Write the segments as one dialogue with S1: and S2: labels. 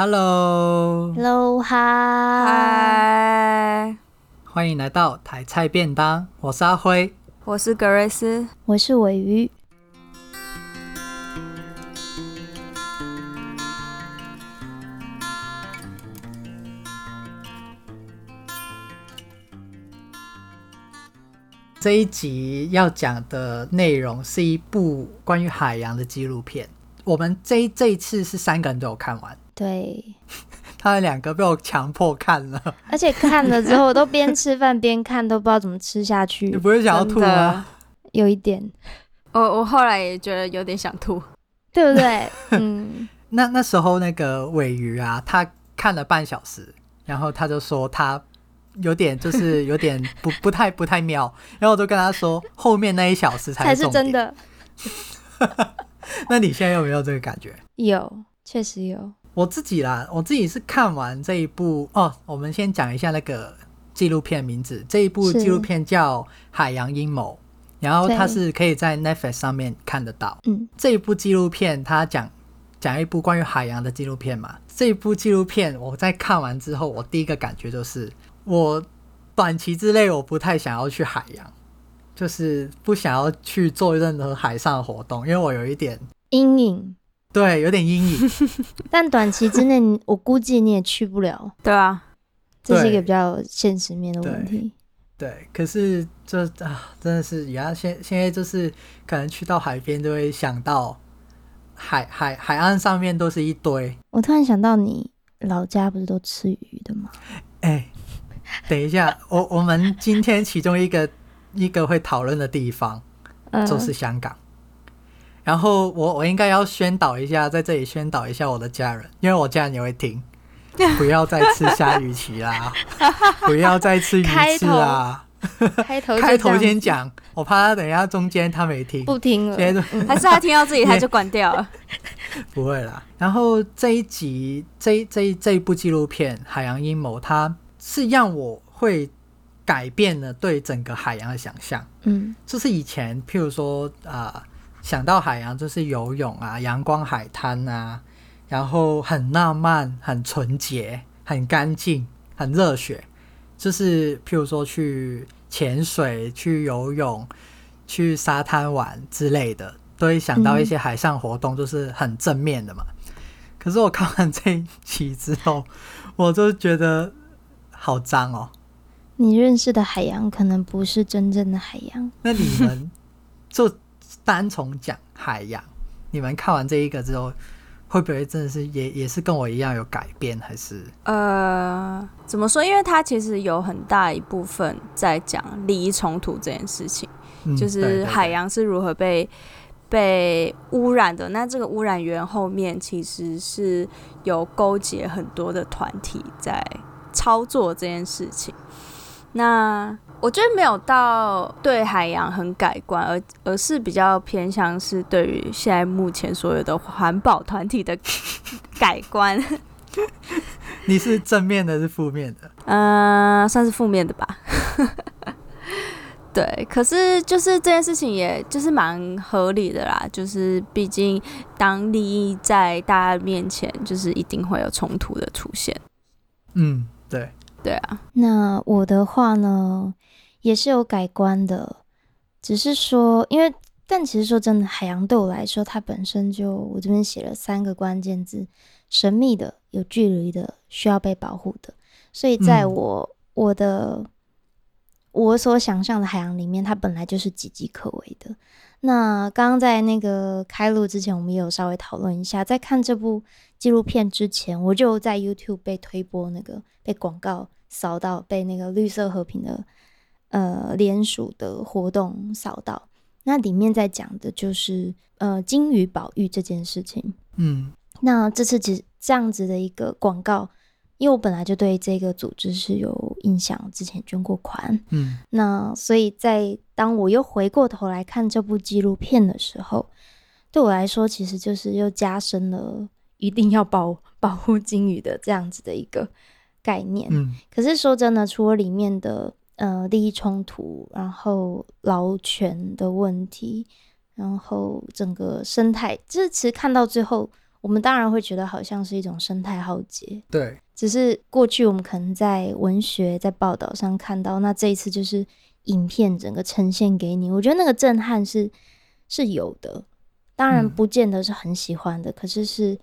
S1: Hello，Hello，
S2: 嗨，
S1: 欢迎来到台菜便当。我是阿辉，
S2: 我是格瑞斯，
S3: 我是尾鱼。
S1: 这一集要讲的内容是一部关于海洋的纪录片。我们这一这一次是三个人都有看完，
S3: 对，
S1: 他们两个被我强迫看了，
S3: 而且看了之后我都边吃饭边看，都不知道怎么吃下去。
S1: 你不会想要吐吗？
S3: 有一点，
S2: 我我后来也觉得有点想吐，
S3: 对不对？嗯，
S1: 那那时候那个尾鱼啊，他看了半小时，然后他就说他。有点就是有点不不太不太妙，然后我就跟他说，后面那一小时才是，才是真的。那你现在有没有这个感觉？
S3: 有，确实有。
S1: 我自己啦，我自己是看完这一部哦。我们先讲一下那个纪录片名字，这一部纪录片叫《海洋阴谋》，然后它是可以在 Netflix 上面看得到。嗯，这一部纪录片它讲讲一部关于海洋的纪录片嘛。这一部纪录片我在看完之后，我第一个感觉就是。我短期之内我不太想要去海洋，就是不想要去做任何海上活动，因为我有一点
S3: 阴影。
S1: 对，有点阴影。
S3: 但短期之内，我估计你也去不了。
S2: 对啊，
S3: 这是一个比较现实面的问题。
S1: 对，对，可是这啊，真的是，然后现现在就是可能去到海边，就会想到海海海岸上面都是一堆。
S3: 我突然想到，你老家不是都吃鱼的吗？
S1: 哎、欸。等一下，我我们今天其中一个一个会讨论的地方就是香港。然后我我应该要宣导一下，在这里宣导一下我的家人，因为我家人也会听，不要再吃虾鱼鳍啦，不要再吃鱼翅啦。
S3: 开头
S1: 开头 先讲，我怕他等一下中间他没听，
S3: 不听了，
S2: 还是他听到自己他就关掉了？
S1: 不会啦。然后这一集这一这这一部纪录片《海洋阴谋》，它。是让我会改变了对整个海洋的想象。嗯，就是以前，譬如说啊、呃，想到海洋就是游泳啊，阳光海滩啊，然后很浪漫、很纯洁、很干净、很热血。就是譬如说去潜水、去游泳、去沙滩玩之类的，都会想到一些海上活动，就是很正面的嘛。嗯、可是我看完这一期之后，我就觉得。好脏哦！
S3: 你认识的海洋可能不是真正的海洋。
S1: 那你们就单从讲海洋，你们看完这一个之后，会不会真的是也也是跟我一样有改变？还是
S2: 呃，怎么说？因为它其实有很大一部分在讲利益冲突这件事情，嗯、就是海洋是如何被被污染的。那这个污染源后面其实是有勾结很多的团体在。操作这件事情，那我觉得没有到对海洋很改观，而而是比较偏向是对于现在目前所有的环保团体的 改观。
S1: 你是正面的，是负面的？
S2: 嗯、呃，算是负面的吧。对，可是就是这件事情，也就是蛮合理的啦。就是毕竟当利益在大家面前，就是一定会有冲突的出现。
S1: 嗯。对
S2: 对啊，
S3: 那我的话呢，也是有改观的，只是说，因为但其实说真的，海洋对我来说，它本身就我这边写了三个关键字：神秘的、有距离的、需要被保护的。所以在我、嗯、我的我所想象的海洋里面，它本来就是岌岌可危的。那刚刚在那个开录之前，我们也有稍微讨论一下，在看这部纪录片之前，我就在 YouTube 被推播那个被广告扫到，被那个绿色和平的呃联署的活动扫到。那里面在讲的就是呃金鱼保育这件事情。嗯，那这次只这样子的一个广告。因为我本来就对这个组织是有印象，之前捐过款，嗯，那所以在当我又回过头来看这部纪录片的时候，对我来说其实就是又加深了一定要保保护金鱼的这样子的一个概念。嗯，可是说真的，除了里面的呃利益冲突，然后劳权的问题，然后整个生态，就是其实看到最后。我们当然会觉得好像是一种生态浩劫。
S1: 对，
S3: 只是过去我们可能在文学、在报道上看到，那这一次就是影片整个呈现给你，我觉得那个震撼是是有的。当然不见得是很喜欢的，嗯、可是是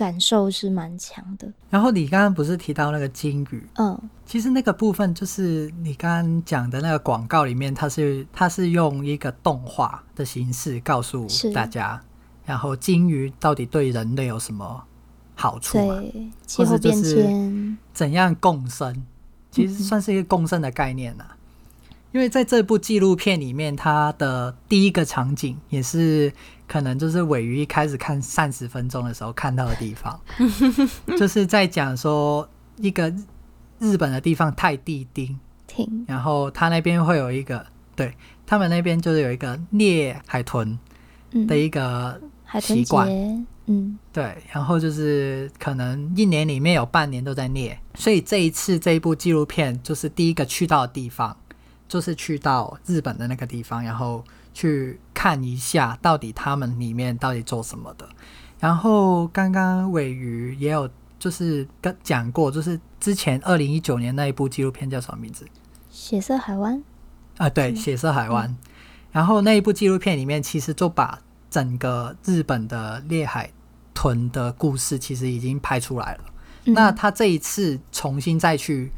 S3: 感受是蛮强的。
S1: 然后你刚刚不是提到那个金鱼？
S3: 嗯，
S1: 其实那个部分就是你刚刚讲的那个广告里面，它是它是用一个动画的形式告诉大家，然后鲸鱼到底对人类有什么好处？
S3: 对，气候变迁
S1: 怎样共生？其实算是一个共生的概念呐、啊。嗯、因为在这部纪录片里面，它的第一个场景也是。可能就是尾鱼一开始看三十分钟的时候看到的地方，就是在讲说一个日本的地方泰地町，然后他那边会有一个，对他们那边就是有一个猎海豚的一个习惯，
S3: 嗯，
S1: 对，然后就是可能一年里面有半年都在猎，所以这一次这一部纪录片就是第一个去到的地方，就是去到日本的那个地方，然后。去看一下到底他们里面到底做什么的。然后刚刚尾鱼也有就是跟讲过，就是之前二零一九年那一部纪录片叫什么名字？
S3: 血色海湾
S1: 啊，对，血色海湾。嗯、然后那一部纪录片里面其实就把整个日本的猎海豚的故事其实已经拍出来了。嗯、那他这一次重新再去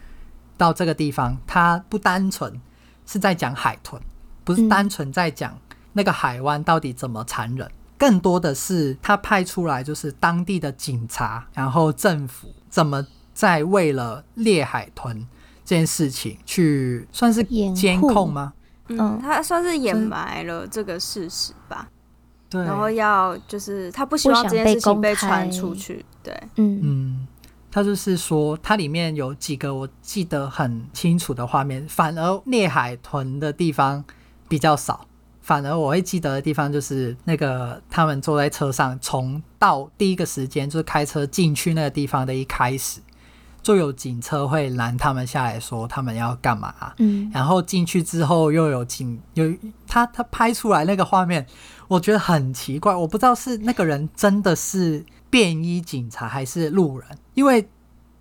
S1: 到这个地方，他不单纯是在讲海豚。不是单纯在讲那个海湾到底怎么残忍，更多的是他派出来就是当地的警察，然后政府怎么在为了猎海豚这件事情去算是监控吗？
S2: 嗯，他算是掩埋了这个事实吧。对，然后要就是他不希望这件事情被传出去。对，
S3: 嗯
S1: 嗯，他就是说，它里面有几个我记得很清楚的画面，反而猎海豚的地方。比较少，反而我会记得的地方就是那个他们坐在车上，从到第一个时间就是开车进去那个地方的一开始，就有警车会拦他们下来说他们要干嘛。
S3: 嗯，
S1: 然后进去之后又有警有他他拍出来那个画面，我觉得很奇怪，我不知道是那个人真的是便衣警察还是路人，因为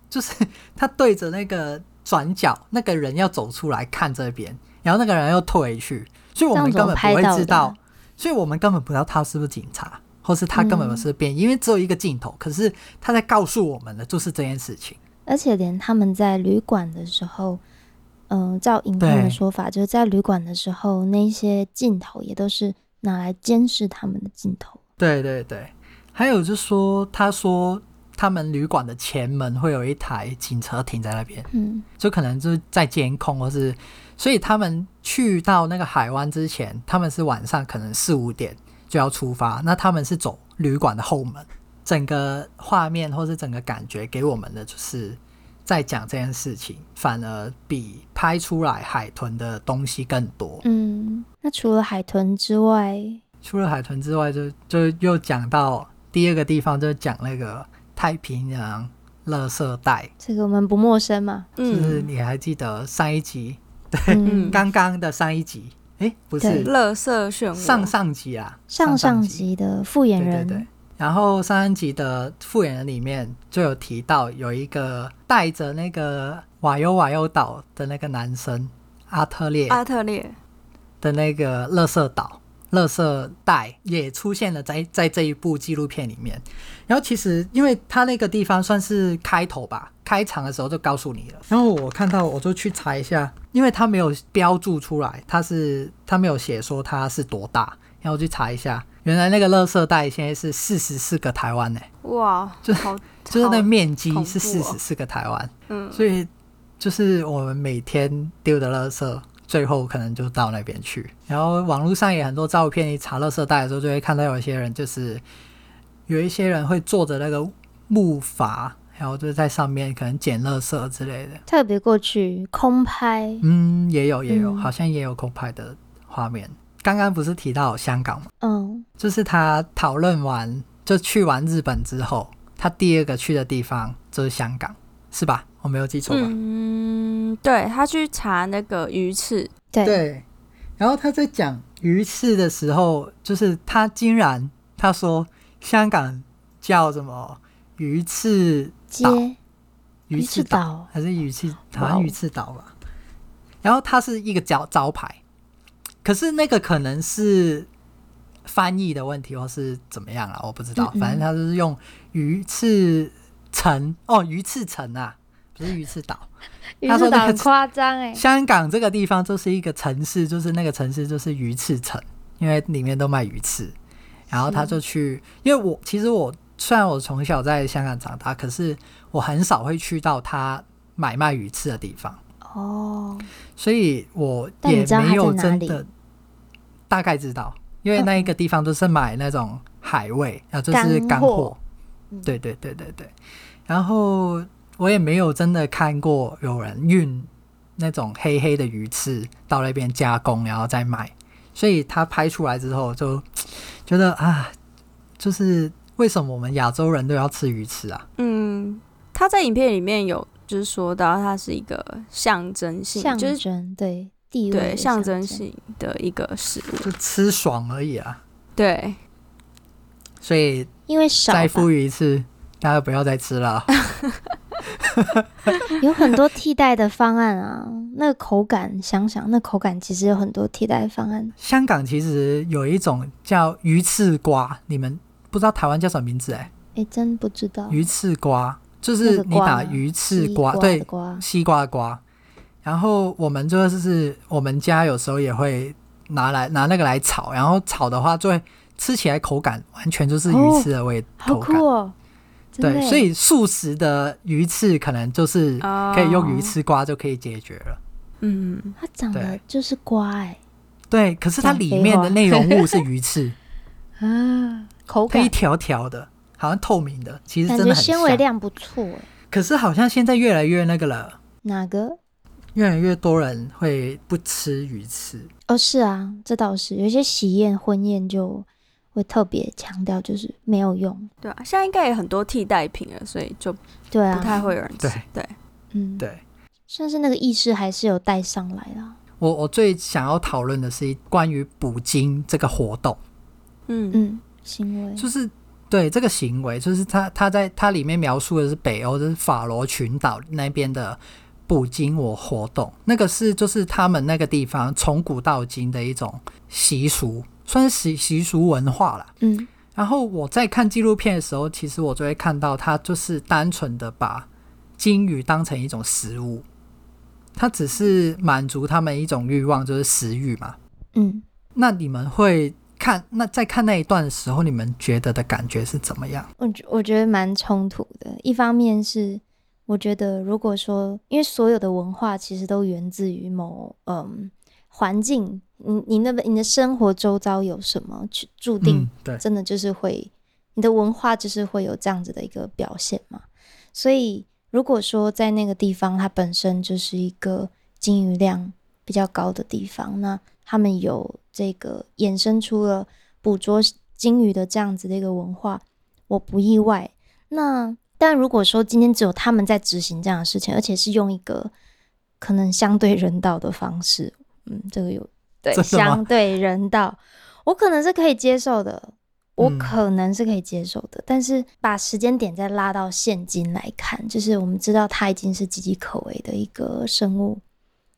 S1: 就是他对着那个转角，那个人要走出来看这边，然后那个人又退回去。所以我们根本不会知道，所以我们根本不知道他是不是警察，或是他根本不是便衣，因为只有一个镜头。可是他在告诉我们的就是这件事情。
S3: 而且连他们在旅馆的时候，嗯，照影片的说法，就是在旅馆的时候，那些镜头也都是拿来监视他们的镜头。
S1: 对对对，还有就是说，他说他们旅馆的前门会有一台警车停在那边，
S3: 嗯，
S1: 就可能就是在监控，或是。所以他们去到那个海湾之前，他们是晚上可能四五点就要出发。那他们是走旅馆的后门，整个画面或是整个感觉给我们的就是在讲这件事情，反而比拍出来海豚的东西更多。
S3: 嗯，那除了海豚之外，
S1: 除了海豚之外就，就就又讲到第二个地方，就是讲那个太平洋垃圾袋。
S3: 这个我们不陌生嘛？
S1: 就是你还记得上一集？对，刚刚、嗯、的上一集，哎、欸，不是，
S2: 垃圾漩涡，
S1: 上上集啊，
S3: 上上集的复原人，
S1: 对对对，然后上上集的复原人里面就有提到，有一个带着那个瓦尤瓦尤岛的那个男生阿特烈，
S2: 阿特烈
S1: 的那个垃圾岛。垃圾袋也出现了在在这一部纪录片里面，然后其实因为它那个地方算是开头吧，开场的时候就告诉你了。然后我看到我就去查一下，因为他没有标注出来，他是他没有写说它是多大，然后我去查一下，原来那个垃圾袋现在是四十四个台湾呢、欸，
S2: 哇，
S1: 就
S2: 好
S1: 就是那面积是四十四个台湾，嗯，所以就是我们每天丢的垃圾。最后可能就到那边去，然后网络上也很多照片，你查垃圾袋的时候就会看到有一些人，就是有一些人会坐着那个木筏，然后就在上面可能捡垃圾之类的。
S3: 特别过去空拍，
S1: 嗯，也有也有，嗯、好像也有空拍的画面。刚刚不是提到香港吗？
S3: 嗯，
S1: 就是他讨论完就去完日本之后，他第二个去的地方就是香港，是吧？我没有记错吧？
S2: 嗯，对，他去查那个鱼翅，
S3: 对，
S1: 对，然后他在讲鱼翅的时候，就是他竟然他说香港叫什么鱼翅岛，鱼翅岛还是鱼翅，好像鱼翅岛吧。然后它是一个招招牌，可是那个可能是翻译的问题，或是怎么样啊？我不知道。嗯嗯，反正他就是用鱼翅城哦，鱼翅城啊，不是鱼翅岛。他说很
S3: 夸张哎，
S1: 香港这个地方就是一个城市，就是那个城市就是鱼翅城，因为里面都卖鱼翅。然后他就去，因为我其实我虽然我从小在香港长大，可是我很少会去到他买卖鱼翅的地方哦，所以我也没有真的大概知道，因为那一个地方都是买那种海味，然后就是干货，对对对对对，然后。我也没有真的看过有人运那种黑黑的鱼翅到那边加工，然后再卖。所以他拍出来之后，就觉得啊，就是为什么我们亚洲人都要吃鱼翅啊？
S2: 嗯，他在影片里面有就是说到，它是一个象征性，
S3: 象征
S2: 就是
S3: 对地位
S2: 对象征性的一个食物，
S1: 就吃爽而已啊。
S2: 对，
S1: 所以
S3: 因为少
S1: 再富裕一次，大家不要再吃了。
S3: 有很多替代的方案啊，那个口感，想想那口感其实有很多替代方案。
S1: 香港其实有一种叫鱼翅瓜，你们不知道台湾叫什么名字？欸？哎，
S3: 哎，真不知道。
S1: 鱼翅瓜就是你打鱼翅瓜，瓜对，西瓜的瓜。然后我们就是我们家有时候也会拿来拿那个来炒，然后炒的话就会吃起来口感完全就是鱼翅的味，
S3: 哦，好酷哦。
S1: 对，所以素食的鱼翅可能就是可以用鱼翅瓜就可以解决了。
S2: 嗯，
S3: 它长得就是瓜哎、欸。
S1: 对，可是它里面的内容物是鱼翅
S3: 啊，口感
S1: 一条条的，好像透明的，其实真的很
S3: 纤维量不错哎、欸。
S1: 可是好像现在越来越那个了。
S3: 哪个？
S1: 越来越多人会不吃鱼翅。
S3: 哦，是啊，这倒是，有些喜宴婚宴就。会特别强调，就是没有用。
S2: 对啊，现在应该也很多替代品了，所以就对啊，不太会有人吃。
S1: 对对，
S3: 嗯，
S1: 对，
S3: 算是那个意识还是有带上来啦。
S1: 我我最想要讨论的是关于捕鲸这个活动。
S3: 嗯嗯，行为
S1: 就是对这个行为，就是他他在他里面描述的是北欧，就是法罗群岛那边的捕鲸我活动，那个是就是他们那个地方从古到今的一种习俗。算是习习俗文化了，
S3: 嗯，
S1: 然后我在看纪录片的时候，其实我就会看到他就是单纯的把金鱼当成一种食物，他只是满足他们一种欲望，就是食欲嘛，
S3: 嗯。
S1: 那你们会看那在看那一段的时候，你们觉得的感觉是怎么样？
S3: 我觉我觉得蛮冲突的。一方面是我觉得，如果说因为所有的文化其实都源自于某嗯环境。你你那边你的生活周遭有什么，去注定对真的就是会、嗯，你的文化就是会有这样子的一个表现嘛。所以如果说在那个地方，它本身就是一个金鱼量比较高的地方，那他们有这个衍生出了捕捉金鱼的这样子的一个文化，我不意外。那但如果说今天只有他们在执行这样的事情，而且是用一个可能相对人道的方式，嗯，这个有。对，相对人道，我可能是可以接受的，我可能是可以接受的。嗯、但是把时间点再拉到现今来看，就是我们知道它已经是岌岌可危的一个生物。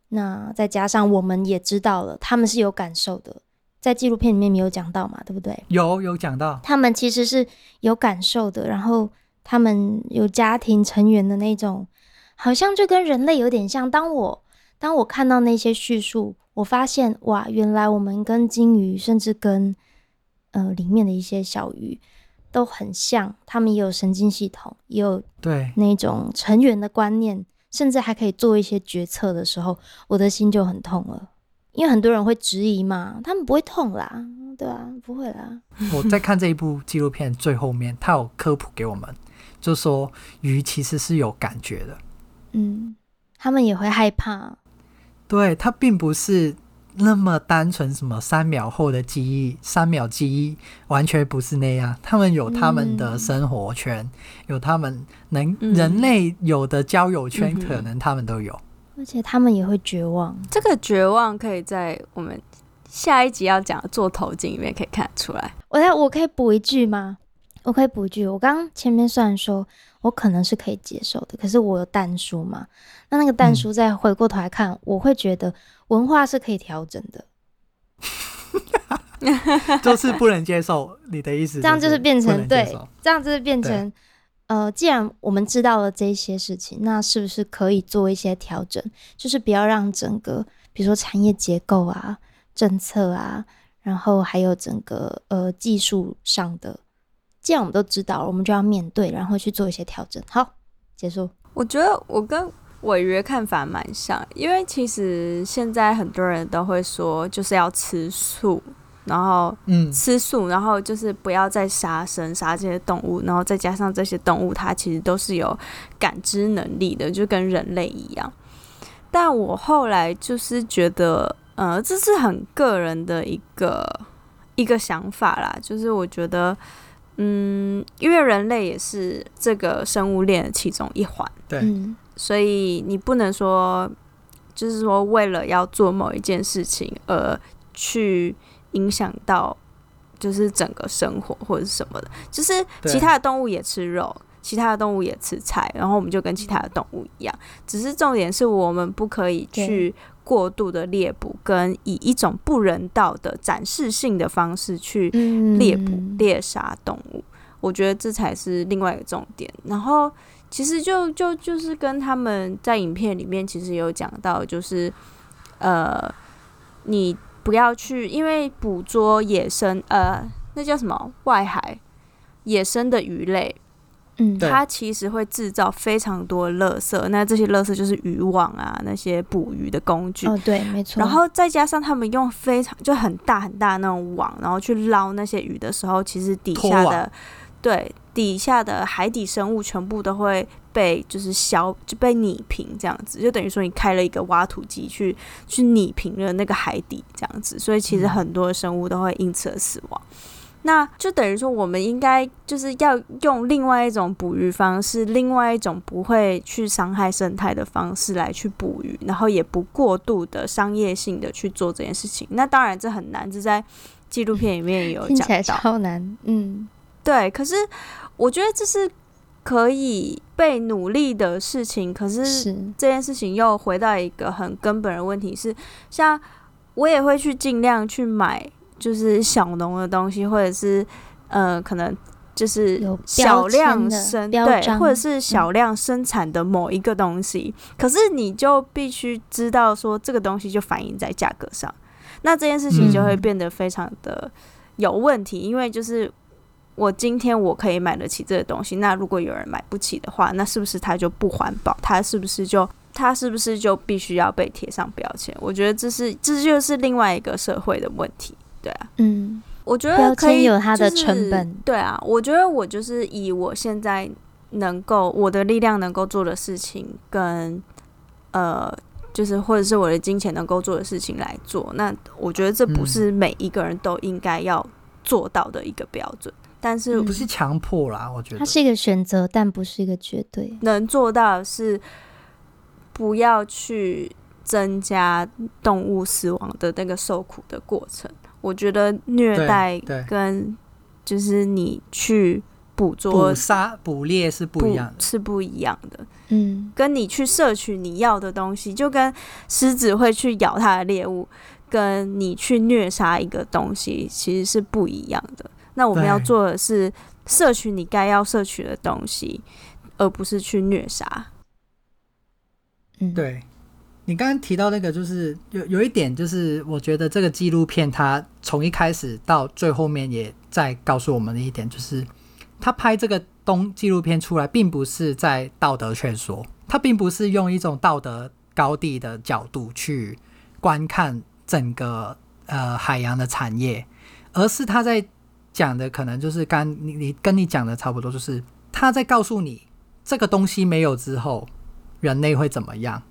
S3: 那再加上我们也知道了，他们是有感受的，在纪录片里面没有讲到嘛，对不对？
S1: 有有讲到，
S3: 他们其实是有感受的，然后他们有家庭成员的那种，好像就跟人类有点像。当我当我看到那些叙述。我发现哇，原来我们跟金鱼，甚至跟呃里面的一些小鱼都很像，他们也有神经系统，也有对那种成员的观念，甚至还可以做一些决策的时候，我的心就很痛了。因为很多人会质疑嘛，他们不会痛啦，对啊，不会啦。
S1: 我在看这一部 纪录片最后面，他有科普给我们，就说鱼其实是有感觉的，
S3: 嗯，他们也会害怕。
S1: 对，它并不是那么单纯，什么三秒后的记忆，三秒记忆完全不是那样。他们有他们的生活圈，嗯、有他们能、嗯、人类有的交友圈，可能他们都有。
S3: 而且他们也会绝望，
S2: 这个绝望可以在我们下一集要讲的座头鲸里面可以看得出来。
S3: 我来我可以补一句吗？我可以补一句，我刚刚前面虽然说我可能是可以接受的，可是我有但书嘛？那那个但书再回过头来看，嗯、我会觉得文化是可以调整的，
S1: 就是不能接受你的意思，
S3: 这样就是变成对，这样就是变成呃，既然我们知道了这些事情，那是不是可以做一些调整？就是不要让整个，比如说产业结构啊、政策啊，然后还有整个呃技术上的。既然我们都知道了，我们就要面对，然后去做一些调整。好，结束。
S2: 我觉得我跟违约看法蛮像，因为其实现在很多人都会说，就是要吃素，然后嗯，吃素，然后就是不要再杀生，杀这些动物，然后再加上这些动物，它其实都是有感知能力的，就跟人类一样。但我后来就是觉得，呃，这是很个人的一个一个想法啦，就是我觉得。嗯，因为人类也是这个生物链的其中一环，
S1: 对，
S2: 所以你不能说，就是说为了要做某一件事情而去影响到，就是整个生活或者是什么的，就是其他的动物也吃肉，其他的动物也吃菜，然后我们就跟其他的动物一样，只是重点是我们不可以去。过度的猎捕，跟以一种不人道的展示性的方式去猎捕、猎杀动物，我觉得这才是另外一个重点。然后，其实就就就是跟他们在影片里面其实有讲到，就是呃，你不要去因为捕捉野生呃，那叫什么外海野生的鱼类。嗯，它其实会制造非常多垃圾，那这些垃圾就是渔网啊，那些捕鱼的工具。
S3: 哦，对，没错。
S2: 然后再加上他们用非常就很大很大那种网，然后去捞那些鱼的时候，其实底下的对底下的海底生物全部都会被就是消就被拟平这样子，就等于说你开了一个挖土机去去拟平了那个海底这样子，所以其实很多的生物都会因此而死亡。嗯那就等于说，我们应该就是要用另外一种捕鱼方式，另外一种不会去伤害生态的方式来去捕鱼，然后也不过度的商业性的去做这件事情。那当然这很难，这在纪录片里面也有讲到，
S3: 超难。嗯，
S2: 对。可是我觉得这是可以被努力的事情。可是这件事情又回到一个很根本的问题是，像我也会去尽量去买。就是小农的东西，或者是呃，可能就是小量生对，或者是小量生产的某一个东西。嗯、可是你就必须知道说，这个东西就反映在价格上，那这件事情就会变得非常的有问题。嗯、因为就是我今天我可以买得起这个东西，那如果有人买不起的话，那是不是它就不环保？它是不是就它是不是就必须要被贴上标签？我觉得这是这就是另外一个社会的问题。对啊，
S3: 嗯，
S2: 我觉得可以、就是，
S3: 有它的成本。
S2: 对啊，我觉得我就是以我现在能够我的力量能够做的事情，跟呃，就是或者是我的金钱能够做的事情来做。那我觉得这不是每一个人都应该要做到的一个标准，嗯、但是
S1: 不是强迫啦。我觉得
S3: 它是一个选择，但不是一个绝对。
S2: 能做到的是不要去增加动物死亡的那个受苦的过程。我觉得虐待跟就是你去捕捉、
S1: 捕杀、捕猎是不一样的，
S2: 是不一样的。嗯，跟你去摄取你要的东西，就跟狮子会去咬它的猎物，跟你去虐杀一个东西，其实是不一样的。那我们要做的是摄取你该要摄取的东西，而不是去虐杀。
S1: 嗯，对。你刚刚提到那个，就是有有一点，就是我觉得这个纪录片它从一开始到最后面也在告诉我们的一点，就是他拍这个东纪录片出来，并不是在道德劝说，他并不是用一种道德高地的角度去观看整个呃海洋的产业，而是他在讲的可能就是刚你你跟你讲的差不多，就是他在告诉你这个东西没有之后，人类会怎么样。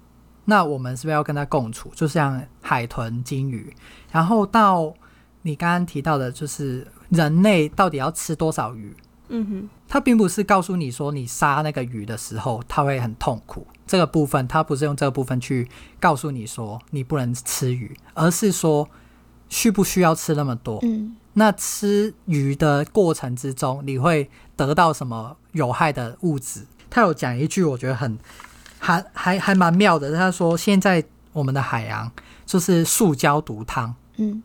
S1: 那我们是不是要跟它共处？就像海豚、鲸鱼，然后到你刚刚提到的，就是人类到底要吃多少鱼？嗯哼，它并不是告诉你说你杀那个鱼的时候，它会很痛苦。这个部分，它不是用这个部分去告诉你说你不能吃鱼，而是说需不需要吃那么多？嗯，那吃鱼的过程之中，你会得到什么有害的物质？他有讲一句，我觉得很还还还蛮妙的。他说：“现在我们的海洋就是塑胶毒汤，
S3: 嗯，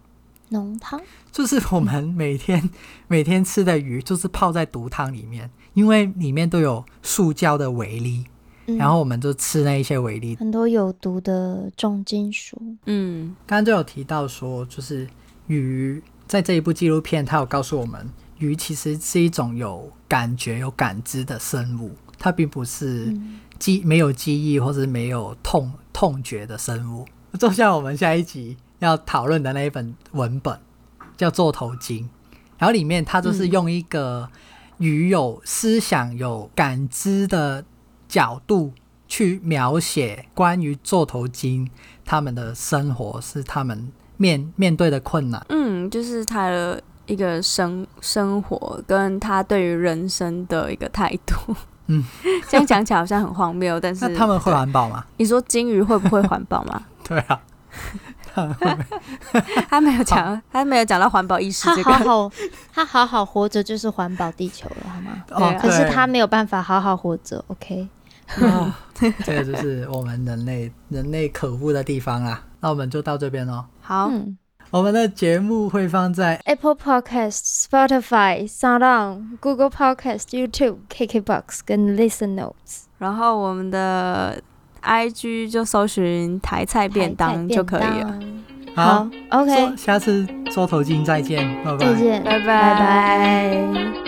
S3: 浓汤，
S1: 就是我们每天每天吃的鱼，就是泡在毒汤里面，因为里面都有塑胶的微粒，嗯、然后我们就吃那一些微粒，
S3: 很多有毒的重金属。
S2: 嗯，
S1: 刚刚就有提到说，就是鱼。”在这一部纪录片，它有告诉我们，鱼其实是一种有感觉、有感知的生物，它并不是记没有记忆或是没有痛痛觉的生物。就像我们下一集要讨论的那一本文本叫《做头鲸》，然后里面它就是用一个鱼有思想、有感知的角度去描写关于座头鲸他们的生活，是他们。面面对的困难，
S2: 嗯，就是他的一个生生活跟他对于人生的一个态度，
S1: 嗯，
S2: 这样讲起来好像很荒谬，但是
S1: 那他们会环保吗？
S2: 你说金鱼会不会环保吗？
S1: 对啊，
S2: 他没有讲，他没有讲到环保意识，这个，
S3: 他好好，他好好活着就是环保地球了，好吗？
S1: 哦、对、啊，
S3: 可是他没有办法好好活着，OK？
S1: 哦，这个就是我们人类人类可恶的地方啊！那我们就到这边喽。
S2: 好，
S3: 嗯，
S1: 我们的节目会放在
S3: Apple Podcast、Spotify、SoundOn、Google Podcast、YouTube、KKBox 跟 Listen Notes。
S2: 然后我们的 IG 就搜寻台菜便当就可以了。
S1: 好，
S3: 好，OK，
S1: 下次座头巾再见，拜拜，
S3: 再见，
S2: 拜拜。
S3: 拜拜。